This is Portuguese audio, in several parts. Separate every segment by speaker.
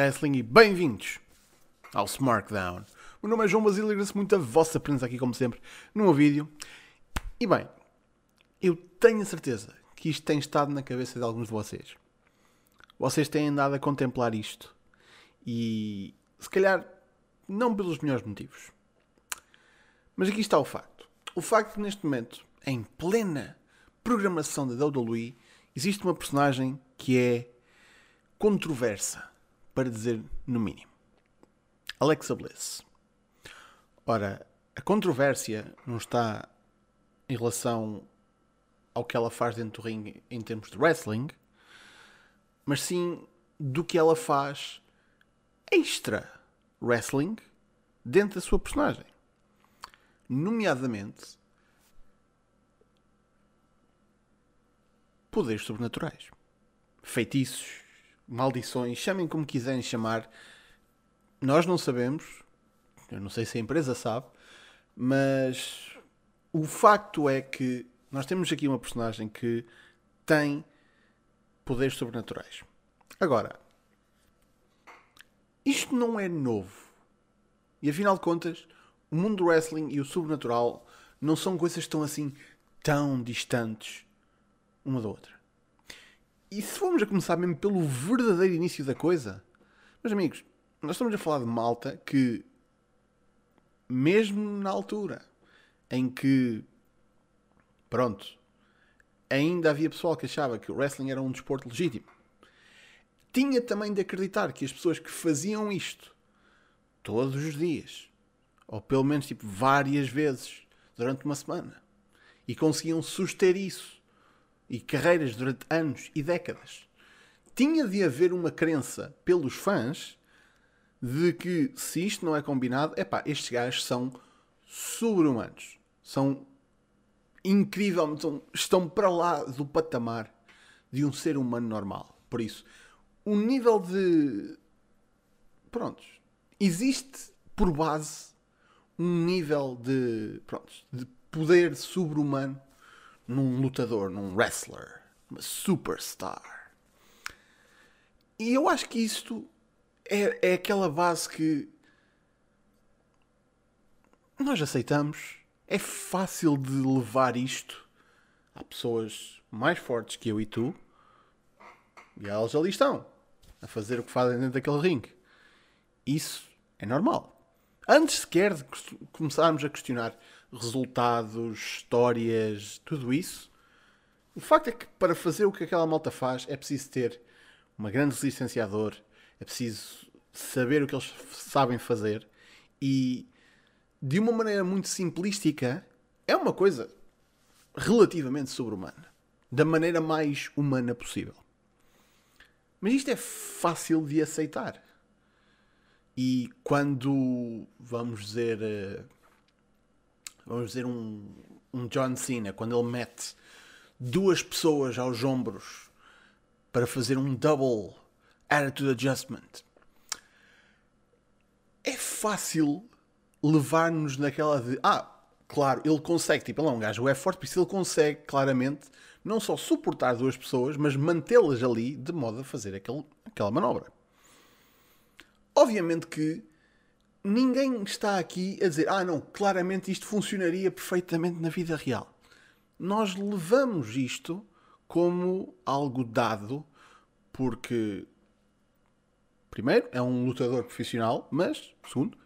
Speaker 1: wrestling e bem-vindos ao SmackDown. O meu nome é João Basílio e agradeço muito a vossa presença aqui, como sempre, no meu vídeo. E bem, eu tenho a certeza que isto tem estado na cabeça de alguns de vocês. Vocês têm andado a contemplar isto e, se calhar, não pelos melhores motivos. Mas aqui está o facto. O facto de, neste momento, em plena programação da WWE, existe uma personagem que é controversa, para dizer no mínimo. Alexa Bliss. Ora, a controvérsia não está em relação ao que ela faz dentro do ringue em termos de wrestling, mas sim do que ela faz extra wrestling dentro da sua personagem. Nomeadamente, poderes sobrenaturais, feitiços, maldições, chamem como quiserem chamar. Nós não sabemos, eu não sei se a empresa sabe, mas o facto é que nós temos aqui uma personagem que tem poderes sobrenaturais. Agora, isto não é novo. E afinal de contas, o mundo do wrestling e o sobrenatural não são coisas estão assim tão distantes uma da outra. E se formos a começar mesmo pelo verdadeiro início da coisa, meus amigos, nós estamos a falar de malta que, mesmo na altura em que, pronto, ainda havia pessoal que achava que o wrestling era um desporto legítimo, tinha também de acreditar que as pessoas que faziam isto todos os dias, ou pelo menos tipo várias vezes durante uma semana, e conseguiam suster isso e carreiras durante anos e décadas. Tinha de haver uma crença pelos fãs de que se isto não é combinado, é pá, estes gajos são sobre-humanos. São incrivelmente, são, estão para lá do patamar de um ser humano normal. Por isso, o nível de. Prontos. Existe por base um nível de. Prontos. De poder sobre-humano num lutador, num wrestler, uma superstar. E eu acho que isto é, é aquela base que nós aceitamos. É fácil de levar isto. Há pessoas mais fortes que eu e tu. E elas ali estão. A fazer o que fazem dentro daquele ringue. Isso é normal. Antes sequer de começarmos a questionar resultados, histórias, tudo isso. O facto é que para fazer o que aquela malta faz é preciso ter uma grande licenciador, é preciso saber o que eles sabem fazer e de uma maneira muito simplística é uma coisa relativamente sobre-humana, da maneira mais humana possível. Mas isto é fácil de aceitar. E quando, vamos dizer, eh, vamos dizer, um, um John Cena, quando ele mete duas pessoas aos ombros para fazer um double attitude adjustment. É fácil levar-nos naquela de ah, claro, ele consegue, tipo, ele é um gajo, é forte, por isso ele consegue claramente não só suportar duas pessoas, mas mantê-las ali de modo a fazer aquele, aquela manobra. Obviamente que ninguém está aqui a dizer, ah, não, claramente isto funcionaria perfeitamente na vida real. Nós levamos isto como algo dado, porque, primeiro, é um lutador profissional, mas, segundo,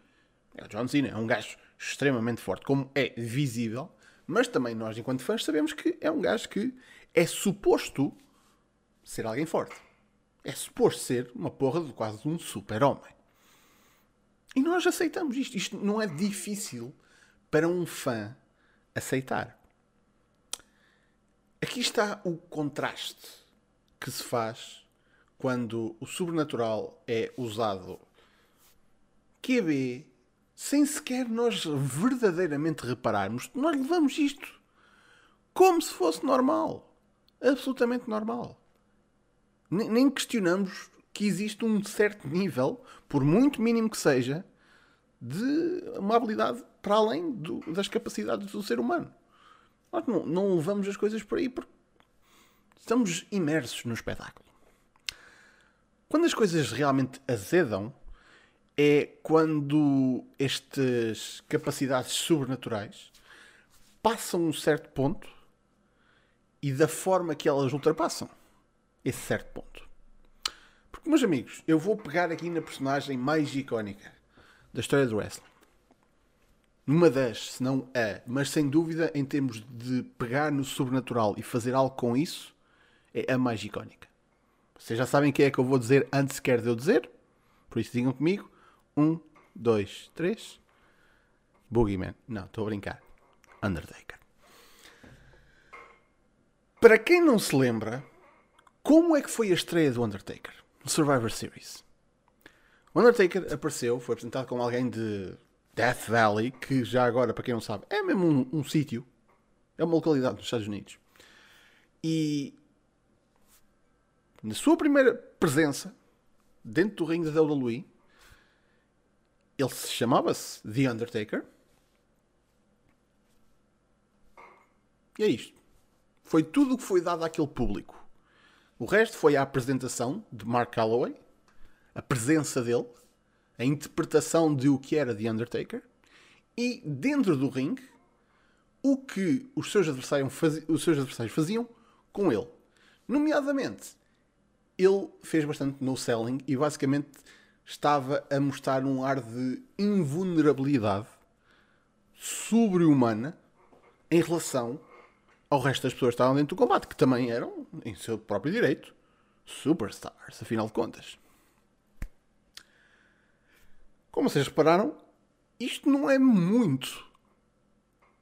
Speaker 1: é o John Cena, é um gajo extremamente forte, como é visível, mas também nós, enquanto fãs, sabemos que é um gajo que é suposto ser alguém forte. É suposto ser uma porra de quase um super-homem. E nós aceitamos isto. Isto não é difícil para um fã aceitar. Aqui está o contraste que se faz quando o sobrenatural é usado QB sem sequer nós verdadeiramente repararmos. Nós levamos isto como se fosse normal. Absolutamente normal. Nem questionamos que existe um certo nível, por muito mínimo que seja, de uma habilidade para além do, das capacidades do ser humano. Nós não, não levamos as coisas por aí porque estamos imersos no espetáculo. Quando as coisas realmente azedam, é quando estas capacidades sobrenaturais passam um certo ponto e da forma que elas ultrapassam esse certo ponto. Meus amigos, eu vou pegar aqui na personagem mais icónica da história do wrestling. Numa das, se não a, mas sem dúvida, em termos de pegar no sobrenatural e fazer algo com isso, é a mais icónica. Vocês já sabem quem é que eu vou dizer antes sequer de eu dizer? Por isso digam comigo. Um, dois, três. Boogeyman. Não, estou a brincar. Undertaker. Para quem não se lembra, como é que foi a estreia do Undertaker no Survivor Series? O Undertaker apareceu, foi apresentado como alguém de Death Valley, que já agora, para quem não sabe, é mesmo um, um sítio, é uma localidade nos Estados Unidos. E na sua primeira presença dentro do ringue da WWE, ele se chamava-se The Undertaker. E é isto. Foi tudo o que foi dado àquele público. O resto foi a apresentação de Mark Calloway, a presença dele, a interpretação de o que era The Undertaker e dentro do ringue o que os seus adversários, os seus adversários faziam com ele. Nomeadamente, ele fez bastante no selling e basicamente estava a mostrar um ar de invulnerabilidade sobre-humana em relação ao resto das pessoas que estavam dentro do combate, que também eram, em seu próprio direito, superstars, afinal de contas. Como vocês repararam, isto não é muito.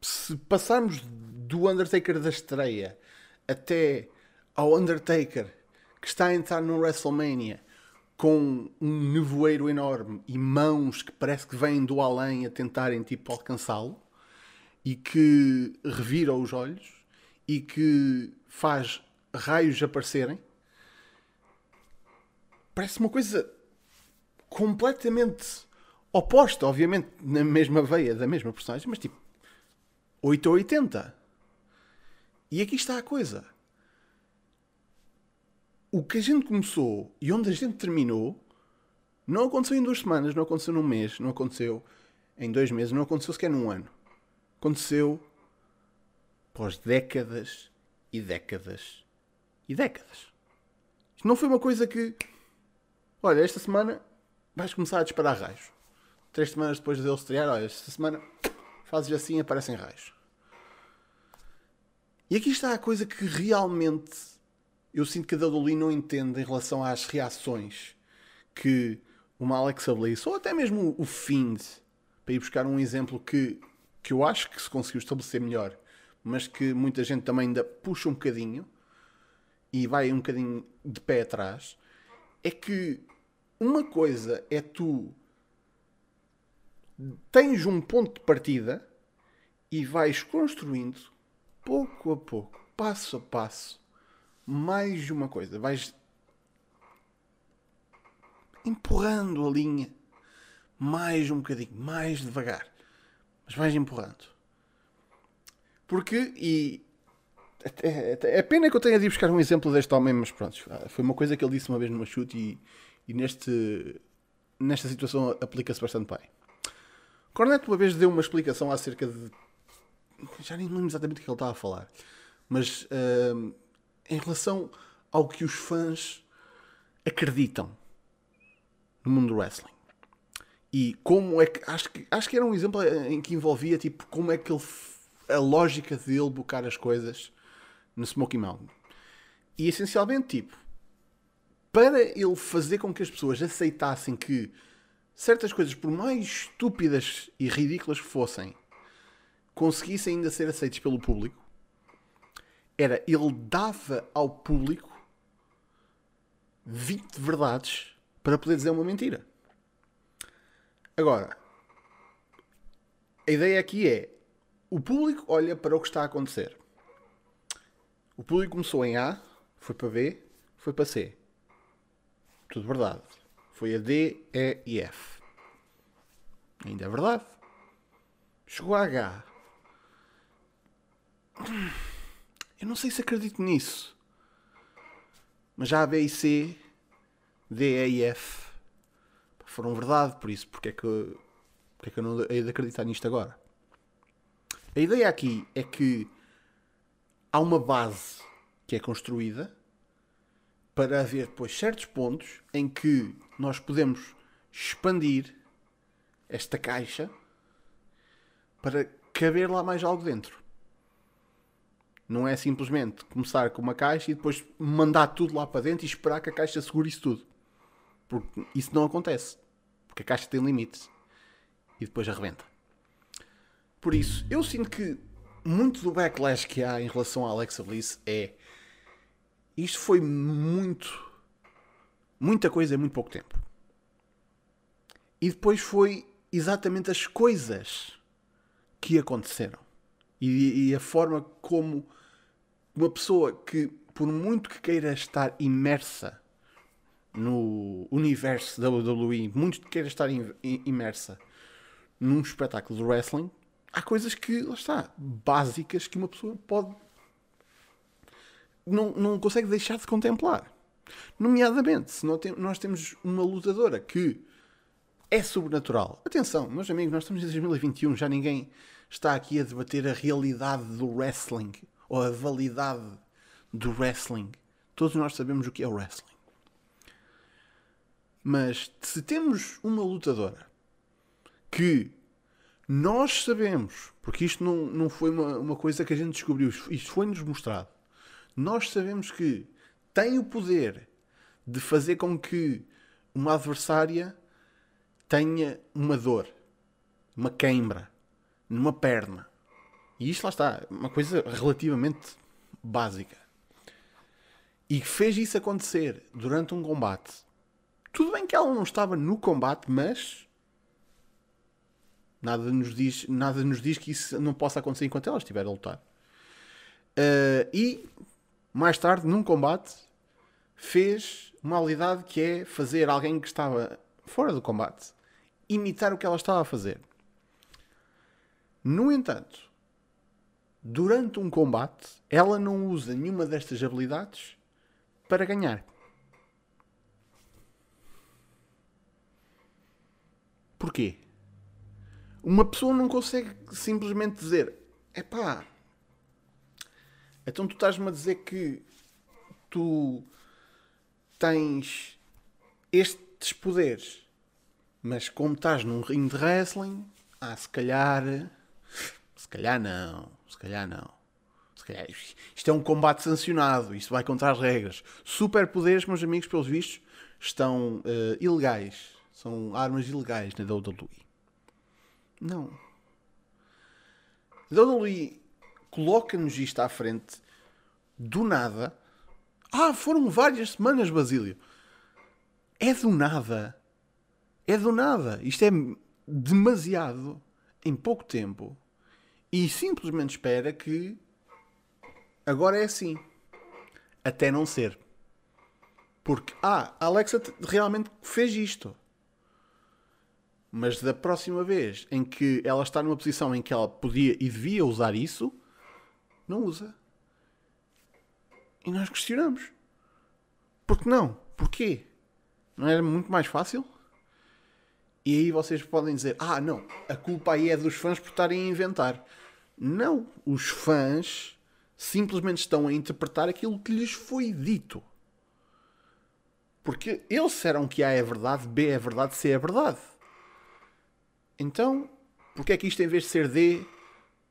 Speaker 1: Se passarmos do Undertaker da estreia até ao Undertaker que está a entrar no WrestleMania com um nevoeiro enorme e mãos que parece que vêm do além a tentarem tipo alcançá-lo e que revira os olhos e que faz raios aparecerem. Parece uma coisa completamente oposta, obviamente, na mesma veia da mesma personagem, mas tipo 8 ou 80. E aqui está a coisa o que a gente começou e onde a gente terminou não aconteceu em duas semanas, não aconteceu num mês, não aconteceu em dois meses, não aconteceu sequer num ano. Aconteceu pós décadas e décadas e décadas. Isto não foi uma coisa que. Olha, esta semana vais começar a disparar raios. Três semanas depois de ele estrear, olha, esta semana fazes assim e aparecem raios. E aqui está a coisa que realmente eu sinto que a WWE não entende em relação às reações que uma Alexa Bliss, ou até mesmo o Find, para ir buscar um exemplo que, que eu acho que se conseguiu estabelecer melhor, mas que muita gente também ainda puxa um bocadinho e vai um bocadinho de pé atrás, é que uma coisa é tu tens um ponto de partida e vais construindo pouco a pouco, passo a passo, mais uma coisa. Vais empurrando a linha mais um bocadinho, mais devagar. Mas vais empurrando. Porque, e é, pena que eu tenha de ir buscar um exemplo deste homem, mas pronto, foi uma coisa que ele disse uma vez numa chute e, e neste, nesta situação aplica-se bastante bem. Corneto uma vez deu uma explicação acerca de. Já nem lembro exatamente o que ele estava a falar, mas uh, em relação ao que os fãs acreditam no mundo do wrestling. E como é que. Acho que, acho que era um exemplo em que envolvia tipo como é que ele. A lógica dele buscar as coisas no Smoky Mountain. E essencialmente, tipo, para ele fazer com que as pessoas aceitassem que certas coisas, por mais estúpidas e ridículas que fossem, conseguissem ainda ser aceitas pelo público, era ele dava ao público 20 verdades para poder dizer uma mentira. Agora, a ideia aqui é o público olha para o que está a acontecer. O público começou em A, foi para B, foi para C. Tudo verdade. Foi a D, E e F. Ainda é verdade. Chegou a H. Eu não sei se acredito nisso. Mas já a B e C D, E e F foram verdade, por isso, porque é que, porque é que eu não hei de acreditar nisto agora? A ideia aqui é que há uma base que é construída para haver depois certos pontos em que nós podemos expandir esta caixa para caber lá mais algo dentro. Não é simplesmente começar com uma caixa e depois mandar tudo lá para dentro e esperar que a caixa segure isso tudo. Porque isso não acontece. Porque a caixa tem limites. E depois arrebenta. Por isso, eu sinto que muito do backlash que há em relação à Alexa Bliss é. Isto foi muito. Muita coisa em muito pouco tempo. E depois foi exatamente as coisas que aconteceram. E, e a forma como uma pessoa que, por muito que queira estar imersa no universo da WWE, muito que queira estar imersa num espetáculo de wrestling, há coisas que, lá está, básicas que uma pessoa pode. Não, não consegue deixar de contemplar. Nomeadamente, se nós temos uma lutadora que é sobrenatural. Atenção, meus amigos, nós estamos em 2021, já ninguém está aqui a debater a realidade do wrestling ou a validade do wrestling. Todos nós sabemos o que é o wrestling. Mas se temos uma lutadora que nós sabemos, porque isto não, não foi uma, uma coisa que a gente descobriu, isto foi-nos mostrado. Nós sabemos que tem o poder de fazer com que uma adversária tenha uma dor, uma queimbra, numa perna. E isto lá está, uma coisa relativamente básica. E fez isso acontecer durante um combate. Tudo bem que ela não estava no combate, mas nada nos diz, nada nos diz que isso não possa acontecer enquanto ela estiver a lutar. Uh, e mais tarde, num combate, fez uma habilidade que é fazer alguém que estava fora do combate imitar o que ela estava a fazer. No entanto, durante um combate, ela não usa nenhuma destas habilidades para ganhar. Porquê? Uma pessoa não consegue simplesmente dizer: é pá, então tu estás-me a dizer que tu tens estes poderes, mas como estás num ringue de wrestling, ah, se calhar. Se calhar não, se calhar não. Se calhar, isto é um combate sancionado, isto vai contra as regras. Superpoderes, meus amigos, pelos vistos, estão uh, ilegais são armas ilegais na WWE. Não. WWE coloca-nos isto à frente do nada. Ah, foram várias semanas, Basílio. É do nada. É do nada. Isto é demasiado em pouco tempo. E simplesmente espera que agora é assim. Até não ser. Porque, ah, a Alexa realmente fez isto. Mas da próxima vez em que ela está numa posição em que ela podia e devia usar isso, não usa. E nós questionamos. Por que não? Porquê? Não era muito mais fácil? E aí vocês podem dizer: ah, não, a culpa aí é dos fãs por estarem a inventar. Não, os fãs simplesmente estão a interpretar aquilo que lhes foi dito. Porque eles disseram que A é verdade, B é verdade, C é verdade. Então, porque é que isto em vez de ser D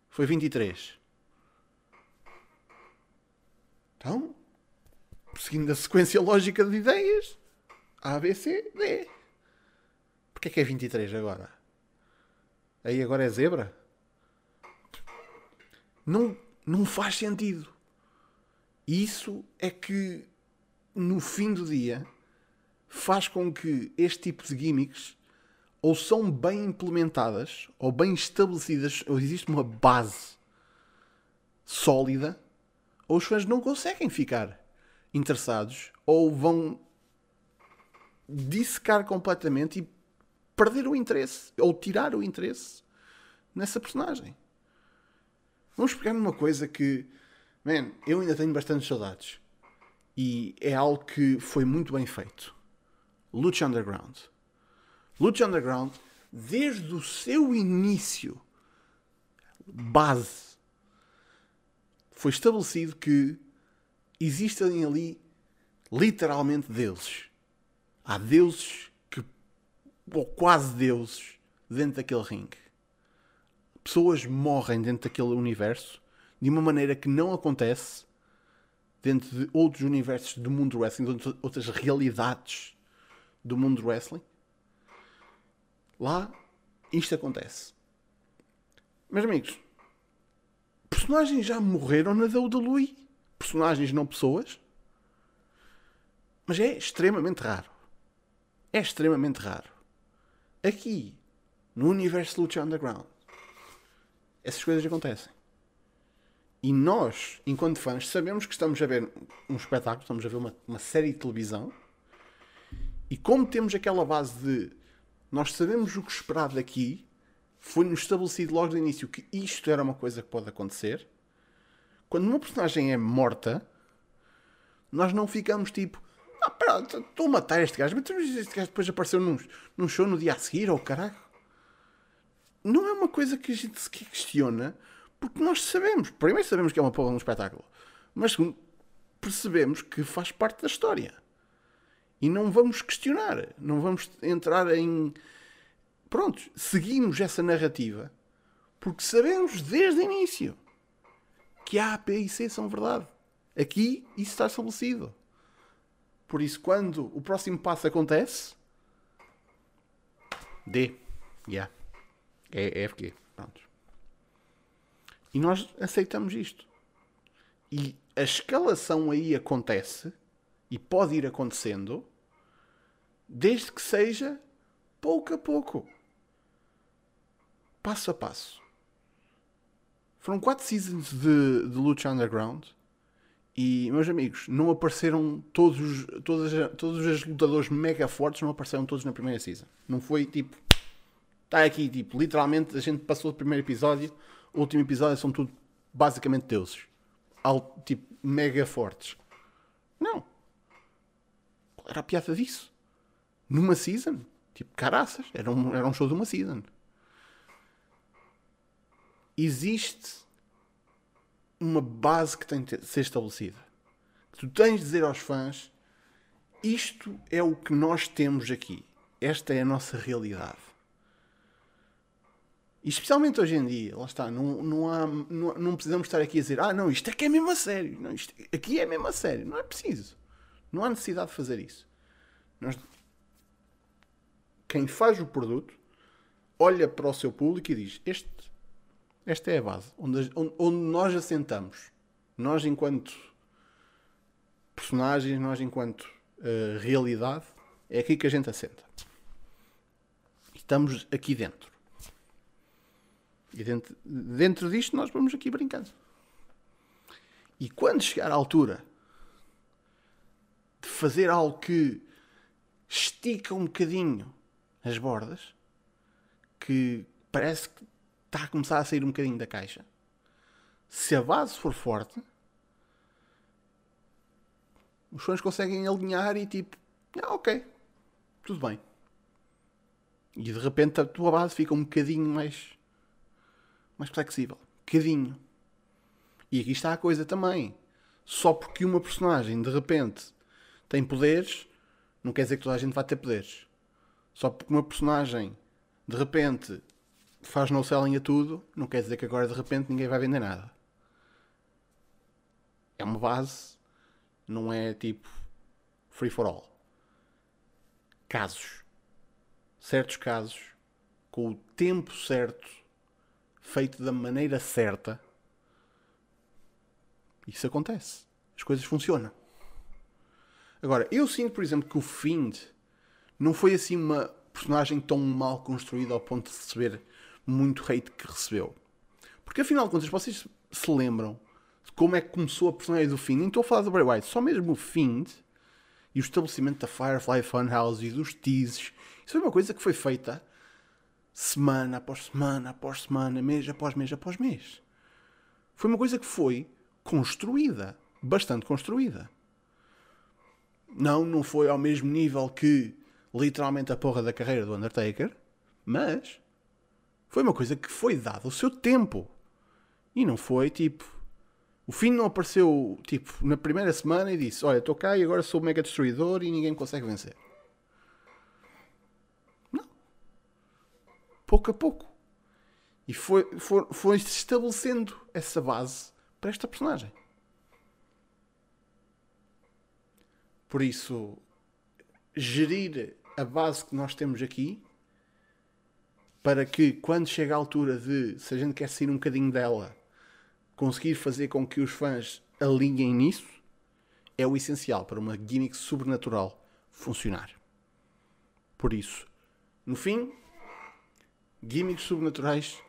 Speaker 1: foi 23? Então, seguindo a sequência lógica de ideias, A, B, C, D. Porquê é que é 23 agora? Aí agora é zebra? Não, não faz sentido. Isso é que, no fim do dia, faz com que este tipo de gimmicks ou são bem implementadas, ou bem estabelecidas, ou existe uma base sólida, ou os fãs não conseguem ficar interessados, ou vão dissecar completamente e perder o interesse, ou tirar o interesse nessa personagem. Vamos pegar numa coisa que, man, eu ainda tenho bastantes saudades. E é algo que foi muito bem feito. Lucha Underground. Lucha Underground, desde o seu início, base, foi estabelecido que existem ali literalmente deuses. Há deuses que, ou quase deuses, dentro daquele ringue. Pessoas morrem dentro daquele universo de uma maneira que não acontece dentro de outros universos do mundo do wrestling, outras realidades do mundo do wrestling. Lá, isto acontece. Meus amigos, personagens já morreram na WWE. Personagens, não pessoas. Mas é extremamente raro. É extremamente raro. Aqui, no universo Lucha Underground, essas coisas acontecem. E nós, enquanto fãs, sabemos que estamos a ver um espetáculo, estamos a ver uma, uma série de televisão, e como temos aquela base de nós sabemos o que esperar daqui, foi-nos estabelecido logo do início que isto era uma coisa que pode acontecer. Quando uma personagem é morta, nós não ficamos tipo, ah, pera, estou a matar este gajo, mas este gajo depois apareceu num, num show no dia a seguir, ou oh, caralho. Não é uma coisa que a gente se questiona, porque nós sabemos, primeiro sabemos que é uma porra um espetáculo, mas segundo, percebemos que faz parte da história. E não vamos questionar, não vamos entrar em. Pronto, seguimos essa narrativa porque sabemos desde o início que A, P e C são verdade. Aqui isso está estabelecido. Por isso, quando o próximo passo acontece, D. Yeah. É FG. Pronto. E nós aceitamos isto. E a escalação aí acontece e pode ir acontecendo desde que seja pouco a pouco. Passo a passo. Foram quatro seasons de, de Lucha Underground e, meus amigos, não apareceram todos, todos, todos os lutadores mega fortes, não apareceram todos na primeira season. Não foi tipo. Está aqui, tipo, literalmente a gente passou o primeiro episódio o último episódio são tudo basicamente deuses. Alto, tipo, mega fortes. Não. Qual era a piada disso? Numa season? Tipo, caraças. Era um, era um show de uma season. Existe uma base que tem de ser estabelecida. Tu tens de dizer aos fãs: isto é o que nós temos aqui. Esta é a nossa realidade. E especialmente hoje em dia, lá está, não, não, há, não, não precisamos estar aqui a dizer ah, não, isto é que é mesmo a sério. Não, isto, aqui é mesmo a sério. Não é preciso. Não há necessidade de fazer isso. Nós, quem faz o produto olha para o seu público e diz: este, Esta é a base, onde, onde, onde nós assentamos. Nós, enquanto personagens, nós, enquanto uh, realidade, é aqui que a gente assenta. Estamos aqui dentro. E dentro, dentro disto nós vamos aqui brincando. E quando chegar à altura de fazer algo que estica um bocadinho as bordas, que parece que está a começar a sair um bocadinho da caixa, se a base for forte, os fãs conseguem alinhar e tipo, ah, ok, tudo bem. E de repente a tua base fica um bocadinho mais mais flexível. Bocadinho. E aqui está a coisa também. Só porque uma personagem de repente tem poderes, não quer dizer que toda a gente vai ter poderes. Só porque uma personagem de repente faz no selling a tudo, não quer dizer que agora de repente ninguém vai vender nada. É uma base, não é tipo free for all. Casos. Certos casos, com o tempo certo feito da maneira certa, isso acontece. As coisas funcionam. Agora, eu sinto, por exemplo, que o Find não foi assim uma personagem tão mal construída ao ponto de receber muito hate que recebeu. Porque afinal de contas, vocês se lembram de como é que começou a personagem do Find? Nem estou a falar do Bray Wyatt, só mesmo o Find e o estabelecimento da Firefly Funhouse e dos teases. Isso foi uma coisa que foi feita semana após semana após semana, mês após mês após mês. Foi uma coisa que foi construída, bastante construída. Não, não foi ao mesmo nível que literalmente a porra da carreira do Undertaker, mas foi uma coisa que foi dada o seu tempo. E não foi tipo. O fim não apareceu tipo na primeira semana e disse: Olha, estou cá e agora sou o mega destruidor e ninguém me consegue vencer. Não. Pouco a pouco. E foi, foi, foi se estabelecendo essa base para esta personagem. Por isso, gerir a base que nós temos aqui para que quando chega a altura de, se a gente quer sair um bocadinho dela, conseguir fazer com que os fãs alinhem nisso, é o essencial para uma gimmick sobrenatural funcionar. Por isso, no fim, gimmicks sobrenaturais,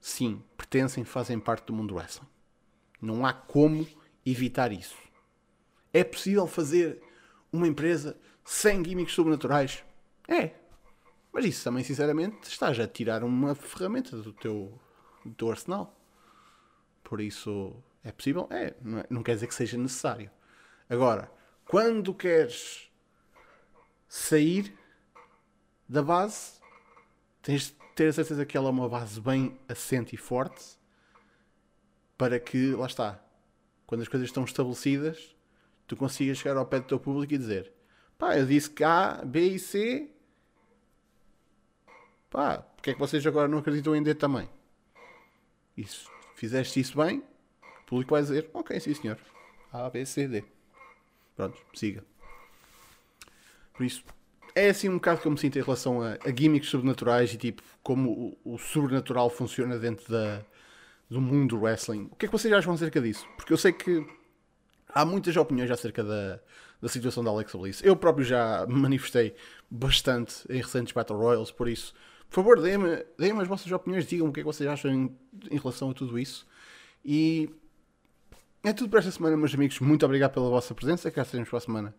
Speaker 1: sim, pertencem, fazem parte do mundo wrestling. Não há como evitar isso. É possível fazer uma empresa sem gimmicks sobrenaturais? É. Mas isso também, sinceramente, estás a tirar uma ferramenta do teu, do teu arsenal. Por isso, é possível? É. Não, é, não quer dizer que seja necessário. Agora, quando queres sair da base, tens de ter a certeza que ela é uma base bem assente e forte para que, lá está, quando as coisas estão estabelecidas, tu consigas chegar ao pé do teu público e dizer pá, eu disse que A, B e C pá, porque é que vocês agora não acreditam em D também? Isso, fizeste isso bem, o público vai dizer, ok, sim senhor, A, B, C, D. Pronto, siga. Por isso, é assim um bocado que eu me sinto em relação a, a gimmicks sobrenaturais e tipo, como o, o sobrenatural funciona dentro da, do mundo do wrestling. O que é que vocês acham acerca disso? Porque eu sei que há muitas opiniões acerca da, da situação da Alexa Bliss. Eu próprio já manifestei bastante em recentes Battle Royals, por isso, por favor, deem-me deem as vossas opiniões, digam o que é que vocês acham em, em relação a tudo isso. E é tudo para esta semana, meus amigos. Muito obrigado pela vossa presença. Cá estaremos para a semana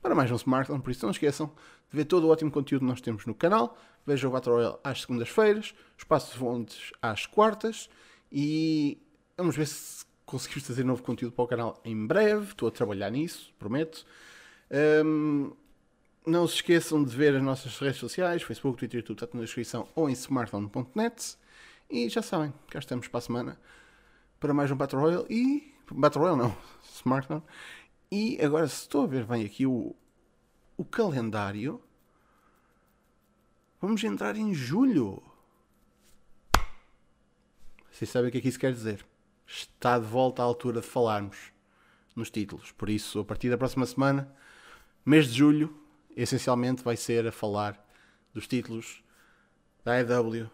Speaker 1: para mais um Smartphone. Por isso, não esqueçam de ver todo o ótimo conteúdo que nós temos no canal. Vejam o Battle Royale às segundas-feiras, Espaço de Fontes às quartas. E vamos ver se conseguimos trazer novo conteúdo para o canal em breve. Estou a trabalhar nisso, prometo. Um, não se esqueçam de ver as nossas redes sociais, Facebook, Twitter, tudo está na descrição ou em smartphone.net. E já sabem, cá estamos para a semana para mais um Battle Royale e. Battle Royale não, Smartphone. E agora, se estou a ver bem aqui o, o calendário, vamos entrar em julho. Vocês sabem o que é que isso quer dizer? Está de volta à altura de falarmos nos títulos. Por isso, a partir da próxima semana, mês de julho, essencialmente vai ser a falar dos títulos da AEW,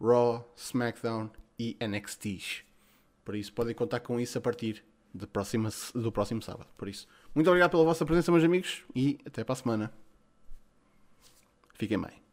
Speaker 1: Raw, SmackDown e NXT. Por isso, podem contar com isso a partir de próxima, do próximo sábado. Por isso, muito obrigado pela vossa presença, meus amigos, e até para a semana. Fiquem bem.